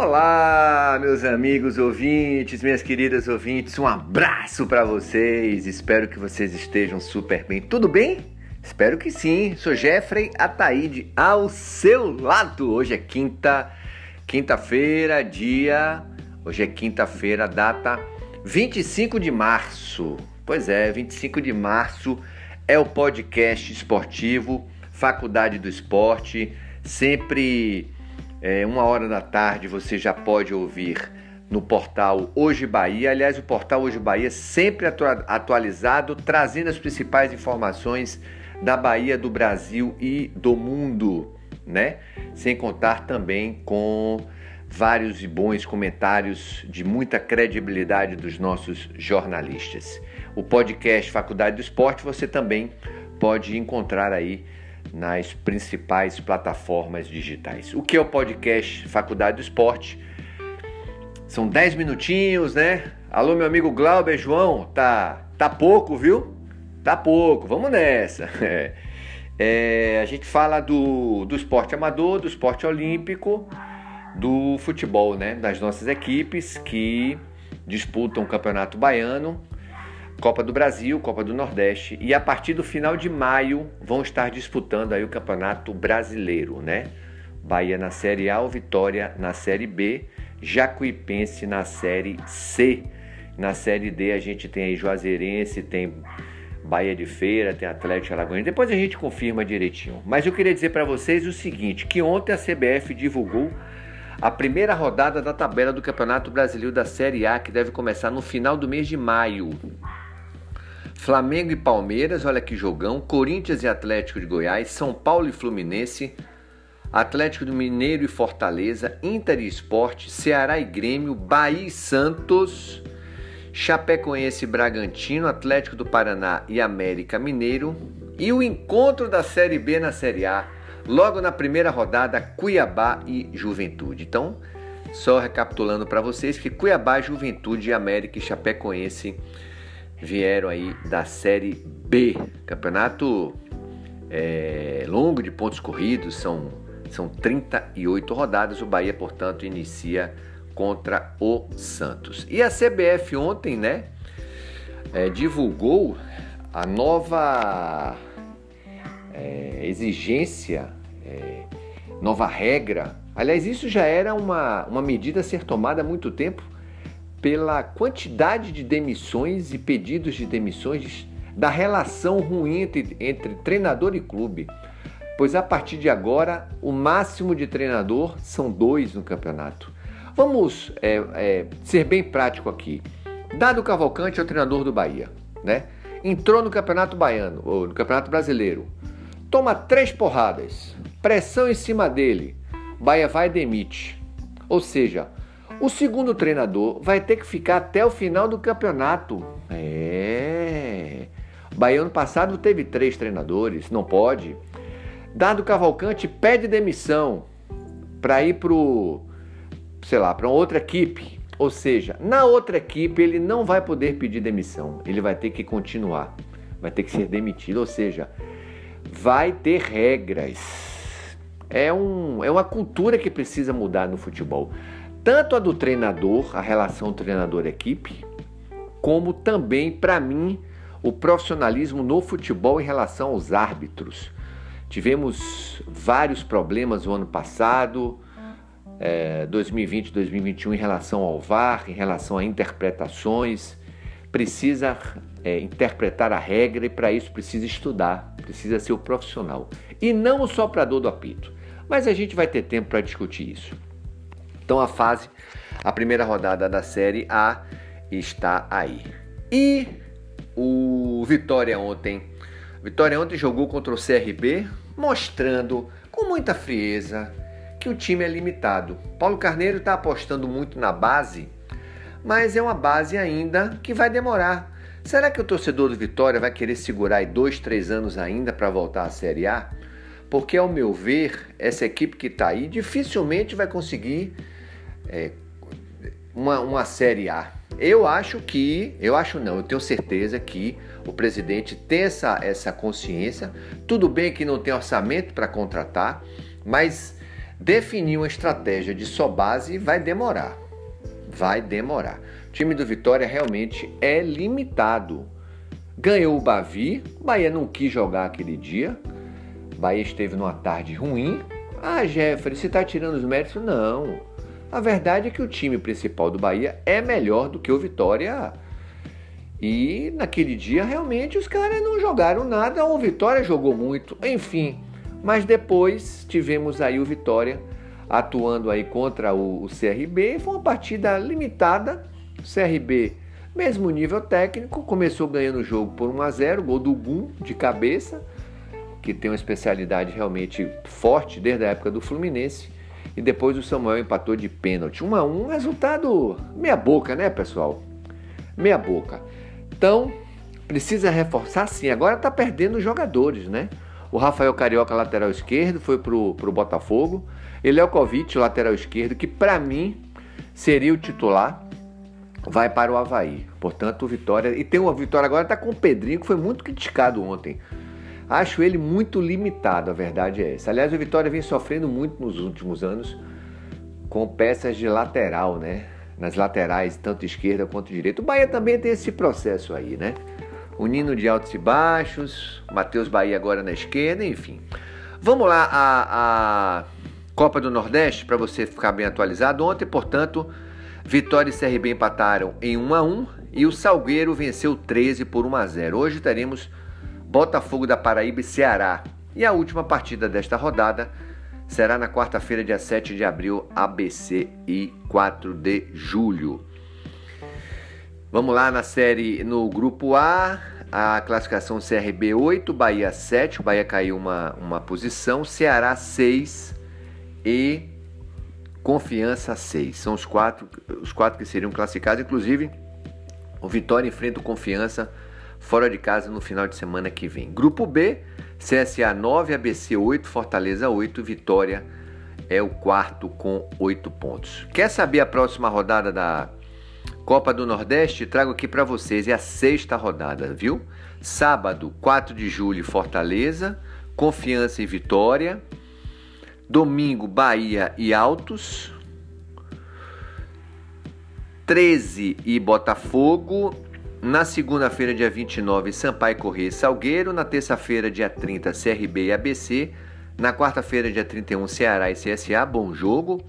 Olá, meus amigos ouvintes, minhas queridas ouvintes, um abraço para vocês. Espero que vocês estejam super bem. Tudo bem? Espero que sim. Sou Jeffrey Ataíde ao seu lado. Hoje é quinta, quinta-feira, dia. Hoje é quinta-feira, data 25 de março. Pois é, 25 de março é o podcast esportivo Faculdade do Esporte, sempre é, uma hora da tarde você já pode ouvir no portal Hoje Bahia. Aliás, o portal Hoje Bahia sempre atualizado, trazendo as principais informações da Bahia, do Brasil e do mundo, né? Sem contar também com vários e bons comentários de muita credibilidade dos nossos jornalistas. O podcast Faculdade do Esporte você também pode encontrar aí nas principais plataformas digitais. O que é o podcast Faculdade do Esporte? São 10 minutinhos, né? Alô, meu amigo Glauber João, tá, tá pouco, viu? Tá pouco, vamos nessa. É, a gente fala do, do esporte amador, do esporte olímpico, do futebol, né? Das nossas equipes que disputam o Campeonato Baiano Copa do Brasil, Copa do Nordeste e a partir do final de maio vão estar disputando aí o Campeonato Brasileiro, né? Bahia na Série A, Vitória na Série B, Jacuipense na Série C. Na Série D a gente tem aí Juazeirense, tem Bahia de Feira, tem Atlético Alagoas. Depois a gente confirma direitinho. Mas eu queria dizer para vocês o seguinte, que ontem a CBF divulgou a primeira rodada da tabela do Campeonato Brasileiro da Série A, que deve começar no final do mês de maio. Flamengo e Palmeiras, olha que jogão. Corinthians e Atlético de Goiás, São Paulo e Fluminense, Atlético do Mineiro e Fortaleza, Inter e Esporte, Ceará e Grêmio, Bahia e Santos, Chapecoense e Bragantino, Atlético do Paraná e América Mineiro. E o encontro da Série B na Série A, logo na primeira rodada, Cuiabá e Juventude. Então, só recapitulando para vocês que Cuiabá, Juventude, América e Chapecoense vieram aí da Série B. Campeonato é, longo de pontos corridos, são, são 38 rodadas. O Bahia, portanto, inicia contra o Santos. E a CBF ontem, né, é, divulgou a nova é, exigência, é, nova regra. Aliás, isso já era uma, uma medida a ser tomada há muito tempo pela quantidade de demissões e pedidos de demissões da relação ruim entre, entre treinador e clube. Pois a partir de agora, o máximo de treinador são dois no campeonato. Vamos é, é, ser bem prático aqui. Dado Cavalcante é o treinador do Bahia, né? Entrou no Campeonato Baiano, ou no Campeonato Brasileiro. Toma três porradas, pressão em cima dele. Bahia vai e demite. Ou seja, o segundo treinador vai ter que ficar até o final do campeonato. É. Bahia ano passado teve três treinadores, não pode. Dado Cavalcante pede demissão para ir para sei lá, para outra equipe. Ou seja, na outra equipe ele não vai poder pedir demissão, ele vai ter que continuar, vai ter que ser demitido. Ou seja, vai ter regras. É, um, é uma cultura que precisa mudar no futebol tanto a do treinador, a relação treinador-equipe, como também, para mim, o profissionalismo no futebol em relação aos árbitros. Tivemos vários problemas no ano passado, é, 2020, 2021, em relação ao VAR, em relação a interpretações. Precisa é, interpretar a regra e, para isso, precisa estudar, precisa ser o profissional. E não o soprador do apito. Mas a gente vai ter tempo para discutir isso. Então a fase, a primeira rodada da Série A está aí. E o Vitória ontem, Vitória ontem jogou contra o CRB, mostrando com muita frieza que o time é limitado. Paulo Carneiro está apostando muito na base, mas é uma base ainda que vai demorar. Será que o torcedor do Vitória vai querer segurar aí dois, três anos ainda para voltar à Série A? Porque, ao meu ver, essa equipe que está aí dificilmente vai conseguir é, uma, uma Série A. Eu acho que, eu acho não, eu tenho certeza que o presidente tem essa, essa consciência. Tudo bem que não tem orçamento para contratar, mas Definir uma estratégia de só base vai demorar. Vai demorar. O time do Vitória realmente é limitado. Ganhou o Bavi, Bahia não quis jogar aquele dia. Bahia esteve numa tarde ruim. Ah, Jeffrey, você está tirando os méritos? Não. A verdade é que o time principal do Bahia é melhor do que o Vitória. E naquele dia realmente os caras não jogaram nada, o Vitória jogou muito, enfim. Mas depois tivemos aí o Vitória atuando aí contra o, CRB, foi uma partida limitada. O CRB, mesmo nível técnico, começou ganhando o jogo por 1 a 0, gol do Gum de cabeça, que tem uma especialidade realmente forte desde a época do Fluminense. E depois o Samuel empatou de pênalti. 1 a 1, resultado meia boca, né, pessoal? Meia boca. Então, precisa reforçar sim. Agora está perdendo jogadores, né? O Rafael Carioca, lateral esquerdo, foi pro, pro Botafogo. Ele é o Kovic, lateral esquerdo, que para mim seria o titular, vai para o Havaí. Portanto, Vitória. E tem uma vitória agora, está com o Pedrinho, que foi muito criticado ontem. Acho ele muito limitado, a verdade é essa. Aliás, o Vitória vem sofrendo muito nos últimos anos com peças de lateral, né? Nas laterais, tanto esquerda quanto direita. O Bahia também tem esse processo aí, né? O Nino de altos e baixos, Matheus Bahia agora na esquerda, enfim. Vamos lá, a, a Copa do Nordeste, para você ficar bem atualizado. Ontem, portanto, Vitória e CRB empataram em 1 a 1 e o Salgueiro venceu 13 por 1 a 0. Hoje teremos Botafogo da Paraíba e Ceará. E a última partida desta rodada será na quarta-feira, dia 7 de abril, ABC e 4 de julho. Vamos lá na série no grupo A, a classificação CRB 8, Bahia 7, o Bahia caiu uma, uma posição, Ceará 6 e Confiança 6. São os quatro, os quatro que seriam classificados, inclusive o Vitória enfrenta o Confiança fora de casa no final de semana que vem. Grupo B, CSA 9, ABC 8, Fortaleza 8, Vitória é o quarto com 8 pontos. Quer saber a próxima rodada da Copa do Nordeste? Trago aqui para vocês, é a sexta rodada, viu? Sábado, 4 de julho, Fortaleza, Confiança e Vitória. Domingo, Bahia e Altos. 13 e Botafogo. Na segunda-feira, dia 29, Sampaio Corrêa e Salgueiro. Na terça-feira, dia 30, CRB e ABC. Na quarta-feira, dia 31, Ceará e CSA. Bom jogo.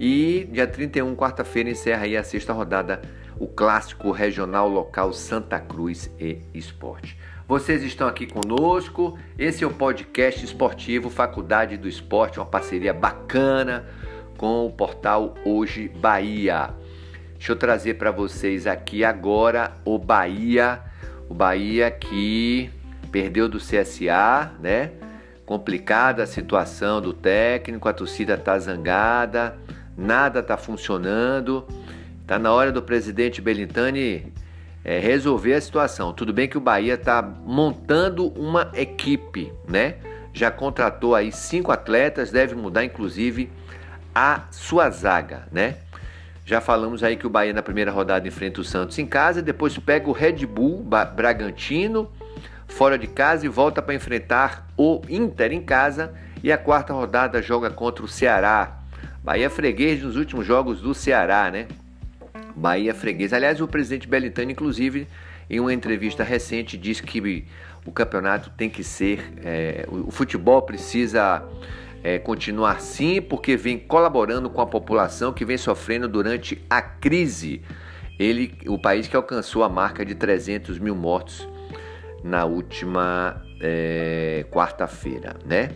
E dia 31, quarta-feira, encerra aí a sexta rodada, o clássico regional local Santa Cruz e Esporte. Vocês estão aqui conosco. Esse é o podcast esportivo Faculdade do Esporte, uma parceria bacana com o portal Hoje Bahia. Deixa eu trazer para vocês aqui agora o Bahia, o Bahia que perdeu do CSA, né? Complicada a situação do técnico, a torcida tá zangada, nada tá funcionando. Tá na hora do presidente Belintani é, resolver a situação. Tudo bem que o Bahia está montando uma equipe, né? Já contratou aí cinco atletas, deve mudar inclusive a sua zaga, né? Já falamos aí que o Bahia na primeira rodada enfrenta o Santos em casa, depois pega o Red Bull Bragantino fora de casa e volta para enfrentar o Inter em casa e a quarta rodada joga contra o Ceará. Bahia freguês nos últimos jogos do Ceará, né? Bahia freguês. Aliás, o presidente Belitani, inclusive, em uma entrevista recente, disse que o campeonato tem que ser, é, o futebol precisa é, continuar sim, porque vem colaborando com a população que vem sofrendo durante a crise. Ele, o país que alcançou a marca de 300 mil mortos na última é, quarta-feira, né?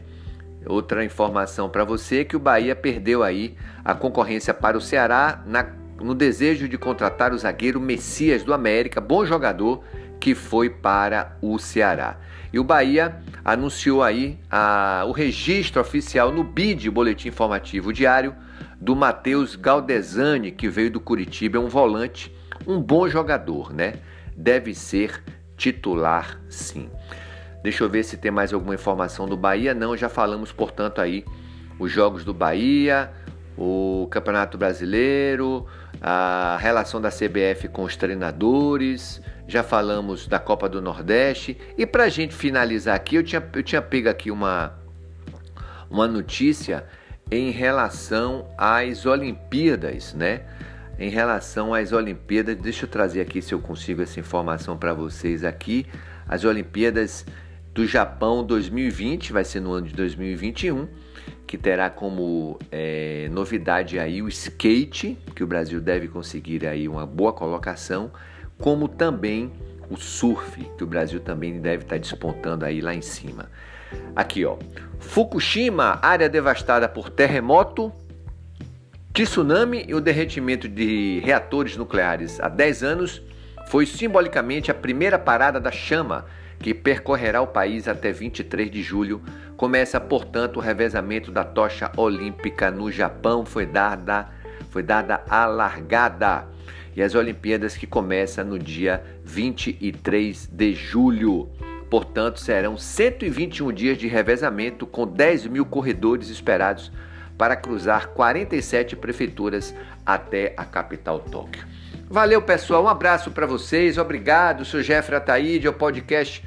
Outra informação para você é que o Bahia perdeu aí a concorrência para o Ceará na, no desejo de contratar o zagueiro Messias do América, bom jogador que foi para o Ceará. E o Bahia anunciou aí a, o registro oficial no BID, Boletim Informativo Diário, do Matheus Galdesani, que veio do Curitiba, é um volante, um bom jogador, né? Deve ser titular sim. Deixa eu ver se tem mais alguma informação do Bahia. Não, já falamos, portanto, aí os jogos do Bahia, o Campeonato Brasileiro, a relação da CBF com os treinadores, já falamos da Copa do Nordeste. E para a gente finalizar aqui, eu tinha, eu tinha pego aqui uma, uma notícia em relação às Olimpíadas, né? Em relação às Olimpíadas, deixa eu trazer aqui se eu consigo essa informação para vocês aqui. As Olimpíadas do Japão 2020 vai ser no ano de 2021, que terá como é, novidade aí o skate, que o Brasil deve conseguir aí uma boa colocação, como também o surf, que o Brasil também deve estar despontando aí lá em cima. Aqui, ó. Fukushima, área devastada por terremoto, tsunami e o derretimento de reatores nucleares há 10 anos, foi simbolicamente a primeira parada da chama que percorrerá o país até 23 de julho. Começa, portanto, o revezamento da tocha olímpica no Japão. Foi dada, foi dada a largada. E as Olimpíadas que começam no dia 23 de julho. Portanto, serão 121 dias de revezamento com 10 mil corredores esperados para cruzar 47 prefeituras até a capital Tóquio. Valeu, pessoal. Um abraço para vocês. Obrigado. Sou Jeffrey Ataíde, é o podcast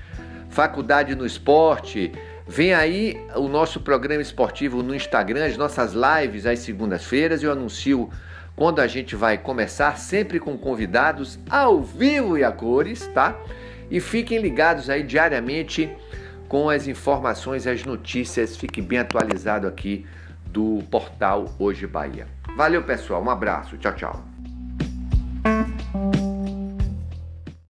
Faculdade no Esporte. Vem aí o nosso programa esportivo no Instagram, as nossas lives às segundas-feiras. Eu anuncio quando a gente vai começar, sempre com convidados ao vivo e a cores, tá? E fiquem ligados aí diariamente com as informações, as notícias. Fique bem atualizado aqui do portal Hoje Bahia. Valeu, pessoal. Um abraço. Tchau, tchau.